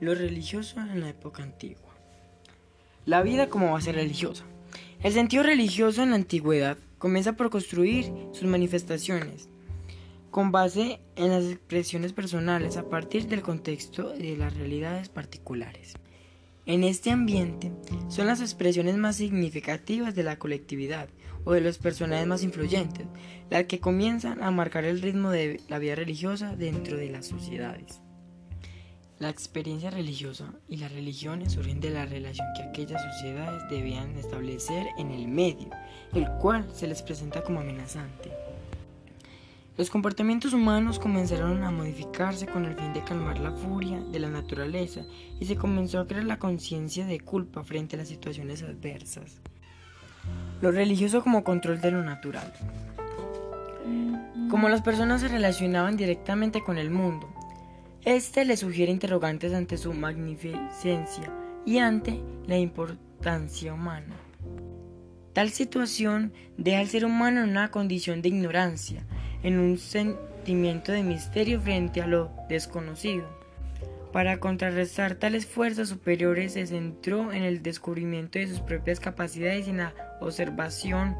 Lo religioso en la época antigua. La vida como base religiosa. El sentido religioso en la antigüedad comienza por construir sus manifestaciones con base en las expresiones personales a partir del contexto y de las realidades particulares. En este ambiente son las expresiones más significativas de la colectividad o de los personajes más influyentes las que comienzan a marcar el ritmo de la vida religiosa dentro de las sociedades. La experiencia religiosa y las religiones surgen de la relación que aquellas sociedades debían establecer en el medio, el cual se les presenta como amenazante. Los comportamientos humanos comenzaron a modificarse con el fin de calmar la furia de la naturaleza y se comenzó a crear la conciencia de culpa frente a las situaciones adversas. Lo religioso como control de lo natural. Como las personas se relacionaban directamente con el mundo, este le sugiere interrogantes ante su magnificencia y ante la importancia humana. Tal situación deja al ser humano en una condición de ignorancia, en un sentimiento de misterio frente a lo desconocido. Para contrarrestar tales fuerzas superiores se centró en el descubrimiento de sus propias capacidades y en la observación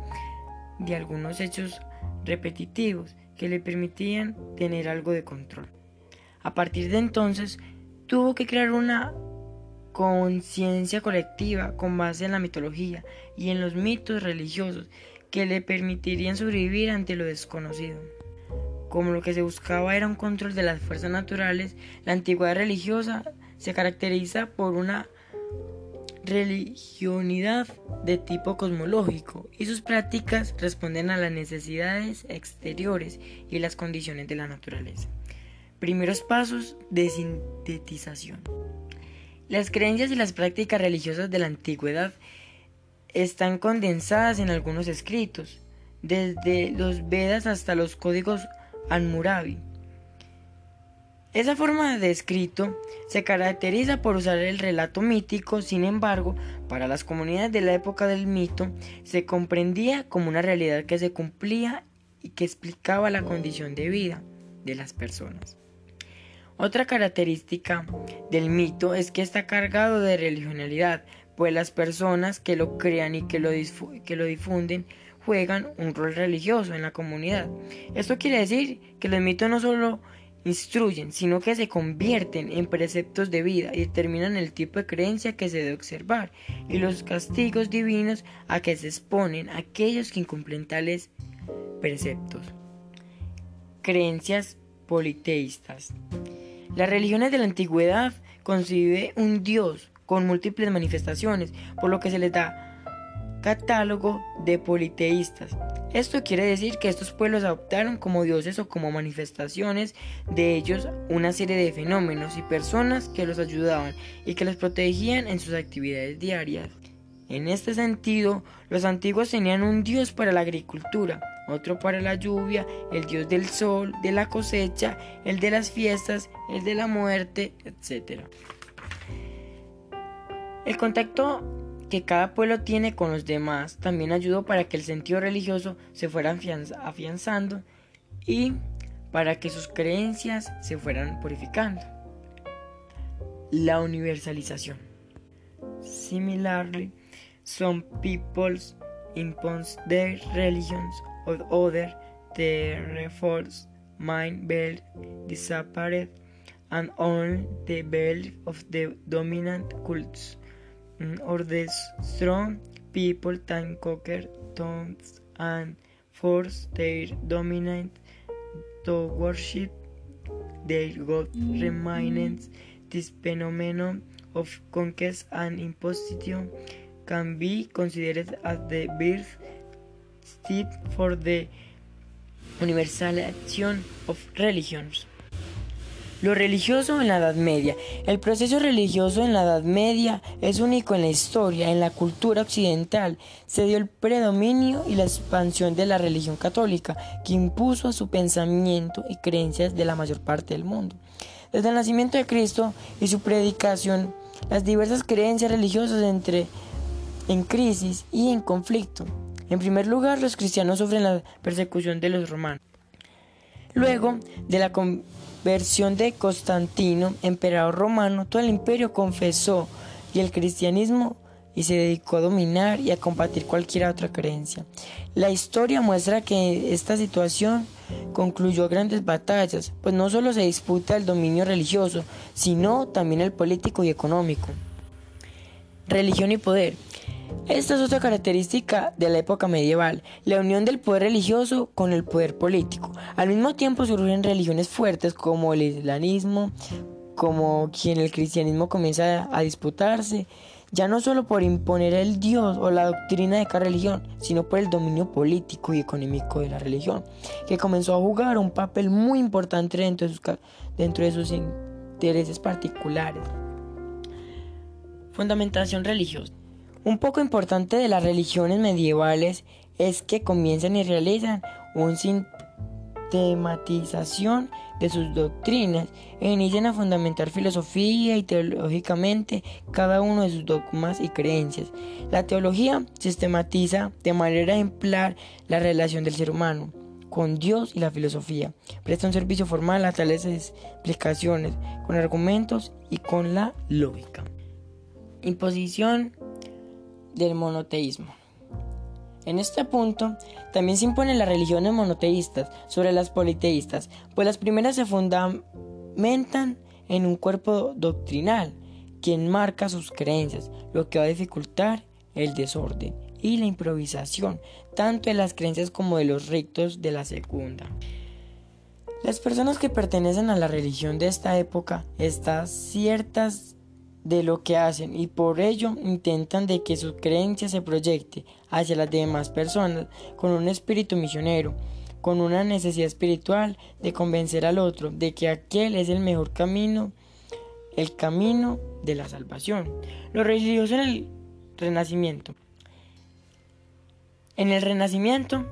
de algunos hechos repetitivos que le permitían tener algo de control. A partir de entonces, tuvo que crear una conciencia colectiva con base en la mitología y en los mitos religiosos que le permitirían sobrevivir ante lo desconocido. Como lo que se buscaba era un control de las fuerzas naturales, la antigüedad religiosa se caracteriza por una religionidad de tipo cosmológico y sus prácticas responden a las necesidades exteriores y las condiciones de la naturaleza. Primeros pasos de sintetización. Las creencias y las prácticas religiosas de la antigüedad están condensadas en algunos escritos, desde los Vedas hasta los códigos Anmurabi. Esa forma de escrito se caracteriza por usar el relato mítico, sin embargo, para las comunidades de la época del mito se comprendía como una realidad que se cumplía y que explicaba la condición de vida de las personas. Otra característica del mito es que está cargado de religionalidad, pues las personas que lo crean y que lo, que lo difunden juegan un rol religioso en la comunidad. Esto quiere decir que los mitos no solo instruyen, sino que se convierten en preceptos de vida y determinan el tipo de creencia que se debe observar y los castigos divinos a que se exponen aquellos que incumplen tales preceptos. Creencias politeístas. Las religiones de la antigüedad concibe un Dios con múltiples manifestaciones, por lo que se les da catálogo de politeístas. Esto quiere decir que estos pueblos adoptaron como dioses o como manifestaciones de ellos una serie de fenómenos y personas que los ayudaban y que los protegían en sus actividades diarias. En este sentido, los antiguos tenían un dios para la agricultura, otro para la lluvia, el dios del sol, de la cosecha, el de las fiestas, el de la muerte, etc. El contacto que cada pueblo tiene con los demás también ayudó para que el sentido religioso se fuera afianzando y para que sus creencias se fueran purificando. La universalización. Similarly, Some peoples impose their religions or other the reforms mind belt disappeared and only the belt of the dominant cults mm, or the strong people can conquer tongues and force their dominant to worship their god. Remains this phenomenon of conquest and imposition can be considered as the birth step for the universalization of religions. Lo religioso en la Edad Media. El proceso religioso en la Edad Media es único en la historia. En la cultura occidental se dio el predominio y la expansión de la religión católica, que impuso a su pensamiento y creencias de la mayor parte del mundo. Desde el nacimiento de Cristo y su predicación, las diversas creencias religiosas entre en crisis y en conflicto. En primer lugar, los cristianos sufren la persecución de los romanos. Luego de la conversión de Constantino, emperador romano, todo el imperio confesó y el cristianismo y se dedicó a dominar y a combatir cualquier otra creencia. La historia muestra que esta situación concluyó grandes batallas, pues no solo se disputa el dominio religioso, sino también el político y económico. Religión y poder. Esta es otra característica de la época medieval, la unión del poder religioso con el poder político. Al mismo tiempo surgen religiones fuertes como el islamismo, como quien el cristianismo comienza a disputarse, ya no solo por imponer el Dios o la doctrina de cada religión, sino por el dominio político y económico de la religión, que comenzó a jugar un papel muy importante dentro de sus, dentro de sus intereses particulares. Fundamentación religiosa. Un poco importante de las religiones medievales es que comienzan y realizan una sistematización de sus doctrinas e inician a fundamentar filosofía y teológicamente cada uno de sus dogmas y creencias. La teología sistematiza de manera ejemplar la relación del ser humano con Dios y la filosofía. Presta un servicio formal a tales explicaciones, con argumentos y con la lógica. Imposición del monoteísmo. En este punto, también se imponen las religiones monoteístas sobre las politeístas, pues las primeras se fundamentan en un cuerpo doctrinal, quien marca sus creencias, lo que va a dificultar el desorden y la improvisación, tanto de las creencias como de los ritos de la segunda. Las personas que pertenecen a la religión de esta época están ciertas de lo que hacen y por ello intentan de que su creencia se proyecte hacia las demás personas con un espíritu misionero, con una necesidad espiritual de convencer al otro de que aquel es el mejor camino, el camino de la salvación. Los religiosos en el Renacimiento. En el Renacimiento,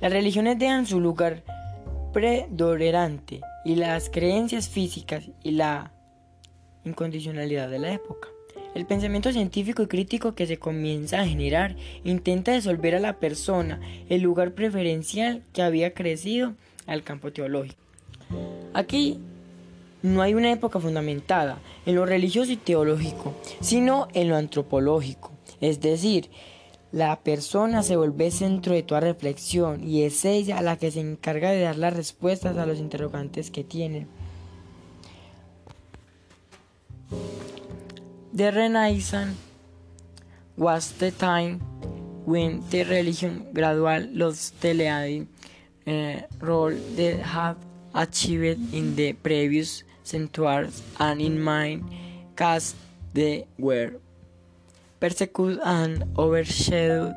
las religiones dejan su lugar predominante y las creencias físicas y la incondicionalidad de la época. El pensamiento científico y crítico que se comienza a generar intenta desolver a la persona el lugar preferencial que había crecido al campo teológico. Aquí no hay una época fundamentada en lo religioso y teológico, sino en lo antropológico. Es decir, la persona se vuelve centro de toda reflexión y es ella la que se encarga de dar las respuestas a los interrogantes que tienen. The Renaissance was the time when the religion gradually lost the leading uh, role they had achieved in the previous centuries and in many cast they were persecuted and overshadowed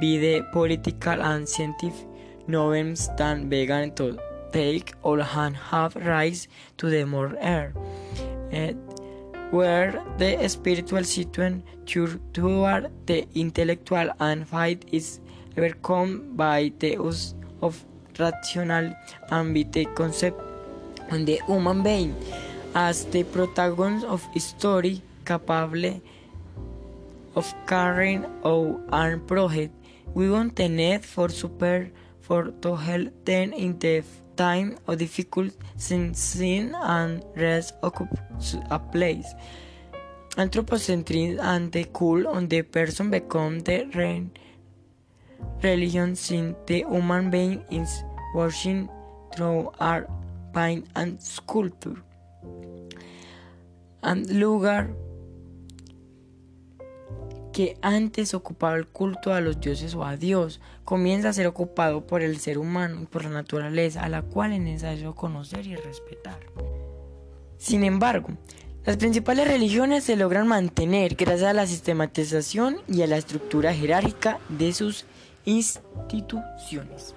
by the political and scientific norms that began to take all and have rise to the more air. Uh, where the spiritual situation toward the intellectual and fight is overcome by the use of rational and concept of the human being as the protagonist of story capable of carrying out an project. We want the need for super for to help them in the time or difficult since sin and rest occupies a place. Anthropocentrism and the cool on the person become the reign religion since the human being is worshiping through art, paint and sculpture. And lugar que antes ocupaba el culto a los dioses o a Dios, comienza a ser ocupado por el ser humano y por la naturaleza, a la cual es necesario conocer y respetar. Sin embargo, las principales religiones se logran mantener gracias a la sistematización y a la estructura jerárquica de sus instituciones.